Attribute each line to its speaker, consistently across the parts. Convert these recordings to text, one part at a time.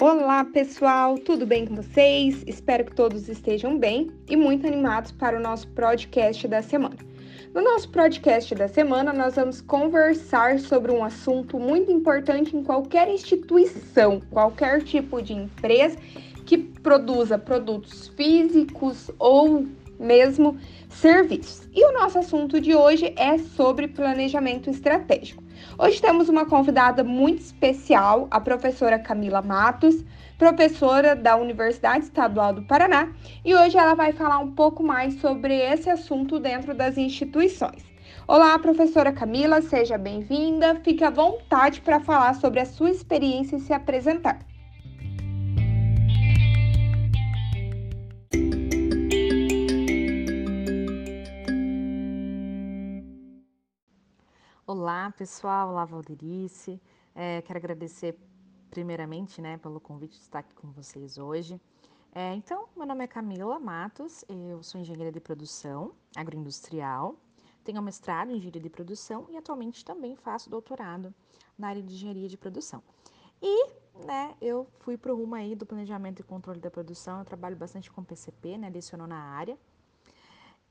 Speaker 1: Olá, pessoal, tudo bem com vocês? Espero que todos estejam bem e muito animados para o nosso podcast da semana. No nosso podcast da semana, nós vamos conversar sobre um assunto muito importante em qualquer instituição, qualquer tipo de empresa que produza produtos físicos ou mesmo serviços. E o nosso assunto de hoje é sobre planejamento estratégico. Hoje temos uma convidada muito especial, a professora Camila Matos, professora da Universidade Estadual do Paraná, e hoje ela vai falar um pouco mais sobre esse assunto dentro das instituições. Olá, professora Camila, seja bem-vinda. Fique à vontade para falar sobre a sua experiência e se apresentar.
Speaker 2: Olá, pessoal. Olá, Valderice. É, quero agradecer primeiramente né, pelo convite de estar aqui com vocês hoje. É, então, meu nome é Camila Matos, eu sou engenheira de produção agroindustrial, tenho mestrado em engenharia de produção e atualmente também faço doutorado na área de engenharia de produção. E né, eu fui para o rumo aí do planejamento e controle da produção, eu trabalho bastante com PCP, né, leciono na área.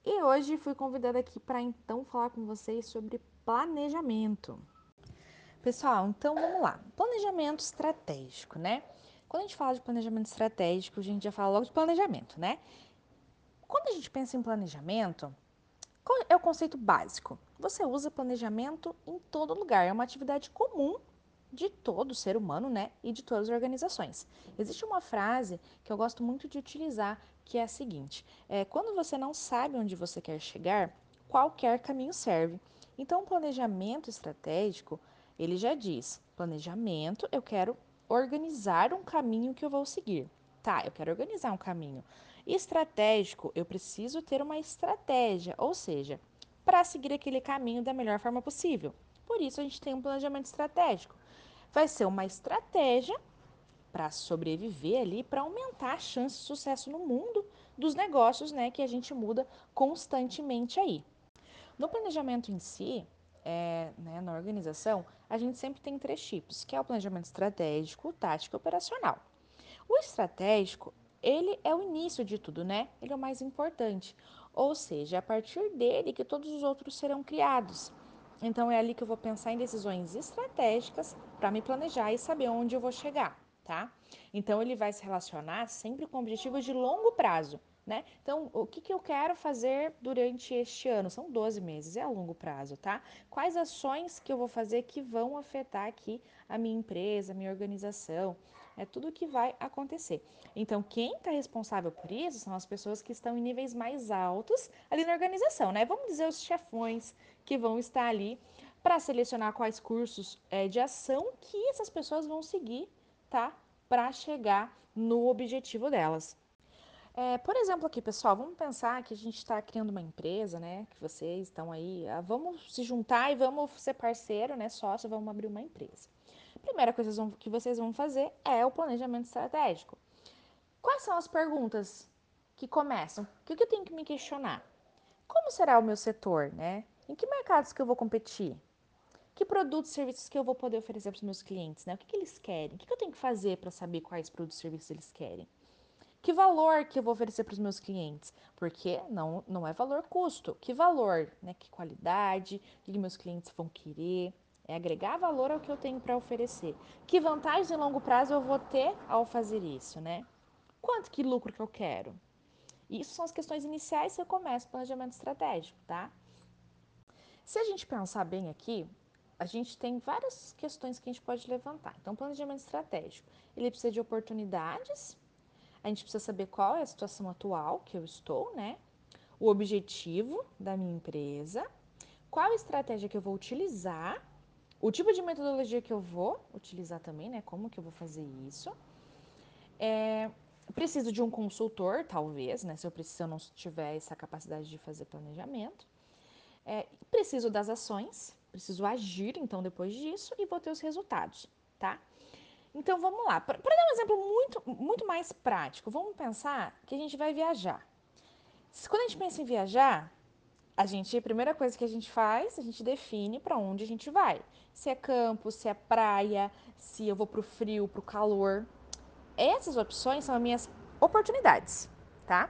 Speaker 2: E hoje fui convidada aqui para então falar com vocês sobre planejamento. Pessoal, então vamos lá. Planejamento estratégico, né? Quando a gente fala de planejamento estratégico, a gente já fala logo de planejamento, né? Quando a gente pensa em planejamento, qual é o conceito básico? Você usa planejamento em todo lugar, é uma atividade comum de todo ser humano, né? E de todas as organizações. Existe uma frase que eu gosto muito de utilizar, que é a seguinte: é, quando você não sabe onde você quer chegar, qualquer caminho serve. Então, planejamento estratégico, ele já diz: planejamento, eu quero organizar um caminho que eu vou seguir. Tá, eu quero organizar um caminho. Estratégico, eu preciso ter uma estratégia, ou seja, para seguir aquele caminho da melhor forma possível. Por isso, a gente tem um planejamento estratégico. Vai ser uma estratégia para sobreviver ali, para aumentar a chance de sucesso no mundo dos negócios, né, que a gente muda constantemente aí. No planejamento em si, é, né, na organização, a gente sempre tem três tipos, que é o planejamento estratégico, tático e operacional. O estratégico, ele é o início de tudo, né? Ele é o mais importante. Ou seja, é a partir dele que todos os outros serão criados. Então é ali que eu vou pensar em decisões estratégicas para me planejar e saber onde eu vou chegar, tá? Então ele vai se relacionar sempre com objetivos de longo prazo. Né? Então, o que, que eu quero fazer durante este ano? São 12 meses, é a longo prazo, tá? Quais ações que eu vou fazer que vão afetar aqui a minha empresa, a minha organização? É tudo que vai acontecer. Então, quem está responsável por isso são as pessoas que estão em níveis mais altos ali na organização, né? Vamos dizer os chefões que vão estar ali para selecionar quais cursos é, de ação que essas pessoas vão seguir, tá? Para chegar no objetivo delas. É, por exemplo, aqui, pessoal, vamos pensar que a gente está criando uma empresa, né? Que vocês estão aí, ah, vamos se juntar e vamos ser parceiro, né? Sócio, vamos abrir uma empresa. Primeira coisa que vocês vão fazer é o planejamento estratégico. Quais são as perguntas que começam? O que eu tenho que me questionar? Como será o meu setor, né? Em que mercados que eu vou competir? Que produtos e serviços que eu vou poder oferecer para os meus clientes, né? O que, que eles querem? O que, que eu tenho que fazer para saber quais produtos e serviços eles querem? Que valor que eu vou oferecer para os meus clientes? Porque não, não é valor custo. Que valor, né? Que qualidade, o que meus clientes vão querer. É agregar valor ao que eu tenho para oferecer. Que vantagens em longo prazo eu vou ter ao fazer isso, né? Quanto que lucro que eu quero? Isso são as questões iniciais que eu começo o planejamento estratégico, tá? Se a gente pensar bem aqui, a gente tem várias questões que a gente pode levantar. Então, planejamento estratégico, ele precisa de oportunidades a gente precisa saber qual é a situação atual que eu estou, né? O objetivo da minha empresa, qual estratégia que eu vou utilizar, o tipo de metodologia que eu vou utilizar também, né? Como que eu vou fazer isso. É, preciso de um consultor, talvez, né? Se eu, preciso, se eu não tiver essa capacidade de fazer planejamento. É, preciso das ações, preciso agir, então, depois disso, e vou ter os resultados, tá? Então vamos lá. Para dar um exemplo muito, muito mais prático, vamos pensar que a gente vai viajar. Quando a gente pensa em viajar, a gente, a primeira coisa que a gente faz, a gente define para onde a gente vai. Se é campo, se é praia, se eu vou para o frio, para o calor. essas opções são as minhas oportunidades, tá?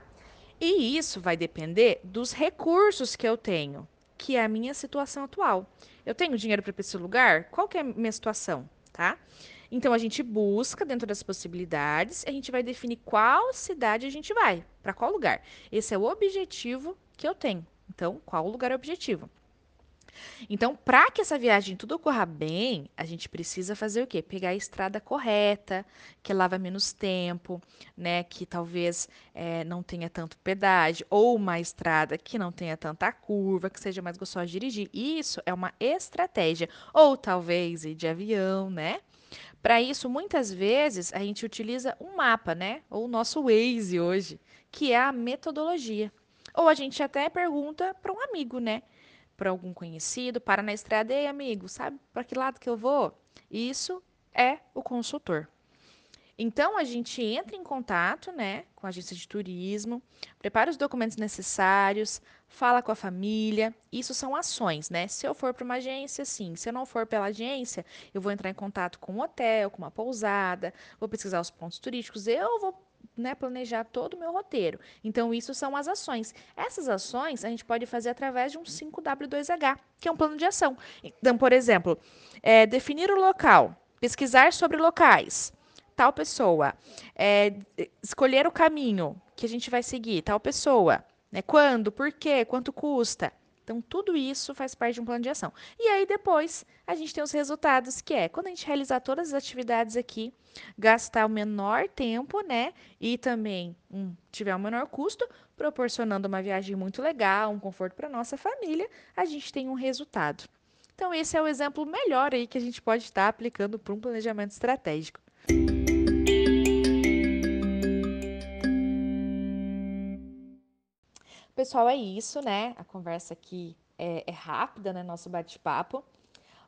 Speaker 2: E isso vai depender dos recursos que eu tenho, que é a minha situação atual. Eu tenho dinheiro para esse lugar? Qual que é a minha situação, tá? Então a gente busca dentro das possibilidades, a gente vai definir qual cidade a gente vai, para qual lugar. Esse é o objetivo que eu tenho. Então, qual o lugar objetivo? Então, para que essa viagem tudo ocorra bem, a gente precisa fazer o quê? Pegar a estrada correta, que lava menos tempo, né? Que talvez é, não tenha tanto pedágio, ou uma estrada que não tenha tanta curva, que seja mais gostosa de dirigir. Isso é uma estratégia. Ou talvez ir de avião, né? Para isso, muitas vezes, a gente utiliza um mapa, né? Ou o nosso Waze hoje, que é a metodologia. Ou a gente até pergunta para um amigo, né? Para algum conhecido, para na estrada, ei, amigo, sabe para que lado que eu vou? Isso é o consultor. Então a gente entra em contato, né, com a agência de turismo, prepara os documentos necessários, fala com a família. Isso são ações, né? Se eu for para uma agência, sim. Se eu não for pela agência, eu vou entrar em contato com um hotel, com uma pousada, vou pesquisar os pontos turísticos, eu vou né, planejar todo o meu roteiro. Então, isso são as ações. Essas ações a gente pode fazer através de um 5W2H, que é um plano de ação. Então, por exemplo, é, definir o local, pesquisar sobre locais, tal pessoa. É, escolher o caminho que a gente vai seguir, tal pessoa. Né? Quando, por quê, quanto custa. Então, tudo isso faz parte de um plano de ação. E aí, depois, a gente tem os resultados, que é quando a gente realizar todas as atividades aqui, gastar o menor tempo, né? E também tiver o menor custo, proporcionando uma viagem muito legal, um conforto para nossa família, a gente tem um resultado. Então, esse é o exemplo melhor aí que a gente pode estar aplicando para um planejamento estratégico. Pessoal, é isso, né? A conversa aqui é, é rápida, né? Nosso bate-papo.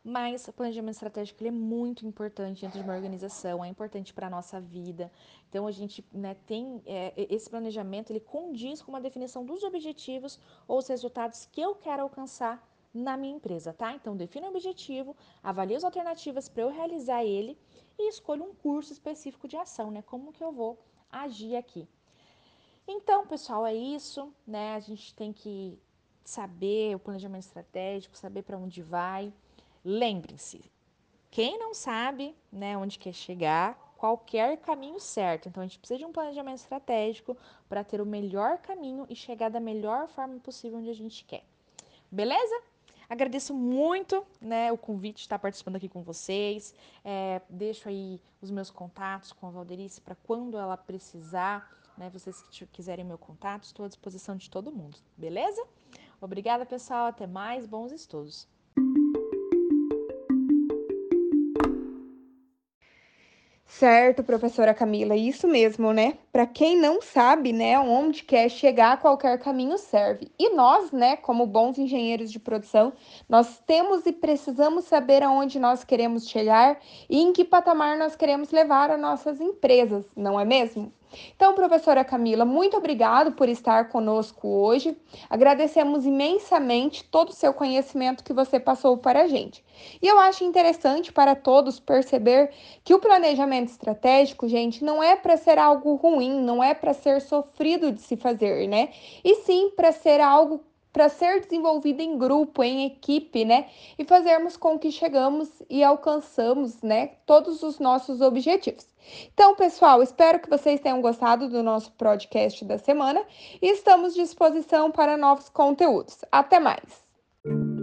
Speaker 2: Mas o planejamento estratégico é muito importante dentro de uma organização, é importante para a nossa vida. Então, a gente né, tem é, esse planejamento, ele condiz com uma definição dos objetivos ou os resultados que eu quero alcançar na minha empresa, tá? Então, defina o objetivo, avalie as alternativas para eu realizar ele e escolha um curso específico de ação, né? Como que eu vou agir aqui. Então, pessoal, é isso, né? A gente tem que saber o planejamento estratégico, saber para onde vai. Lembrem-se, quem não sabe, né, onde quer chegar, qualquer caminho certo. Então, a gente precisa de um planejamento estratégico para ter o melhor caminho e chegar da melhor forma possível onde a gente quer. Beleza? Agradeço muito né, o convite de estar participando aqui com vocês. É, deixo aí os meus contatos com a Valderice para quando ela precisar né? Vocês que quiserem meu contato, estou à disposição de todo mundo, beleza? Obrigada, pessoal. Até mais. Bons estudos.
Speaker 1: Certo, professora Camila, isso mesmo, né? Para quem não sabe, né, onde quer chegar, qualquer caminho serve. E nós, né, como bons engenheiros de produção, nós temos e precisamos saber aonde nós queremos chegar e em que patamar nós queremos levar as nossas empresas, não é mesmo? Então, professora Camila, muito obrigado por estar conosco hoje. Agradecemos imensamente todo o seu conhecimento que você passou para a gente. E eu acho interessante para todos perceber que o planejamento estratégico, gente, não é para ser algo ruim, não é para ser sofrido de se fazer, né? E sim para ser algo para ser desenvolvida em grupo, em equipe, né? E fazermos com que chegamos e alcançamos, né, todos os nossos objetivos. Então, pessoal, espero que vocês tenham gostado do nosso podcast da semana e estamos à disposição para novos conteúdos. Até mais!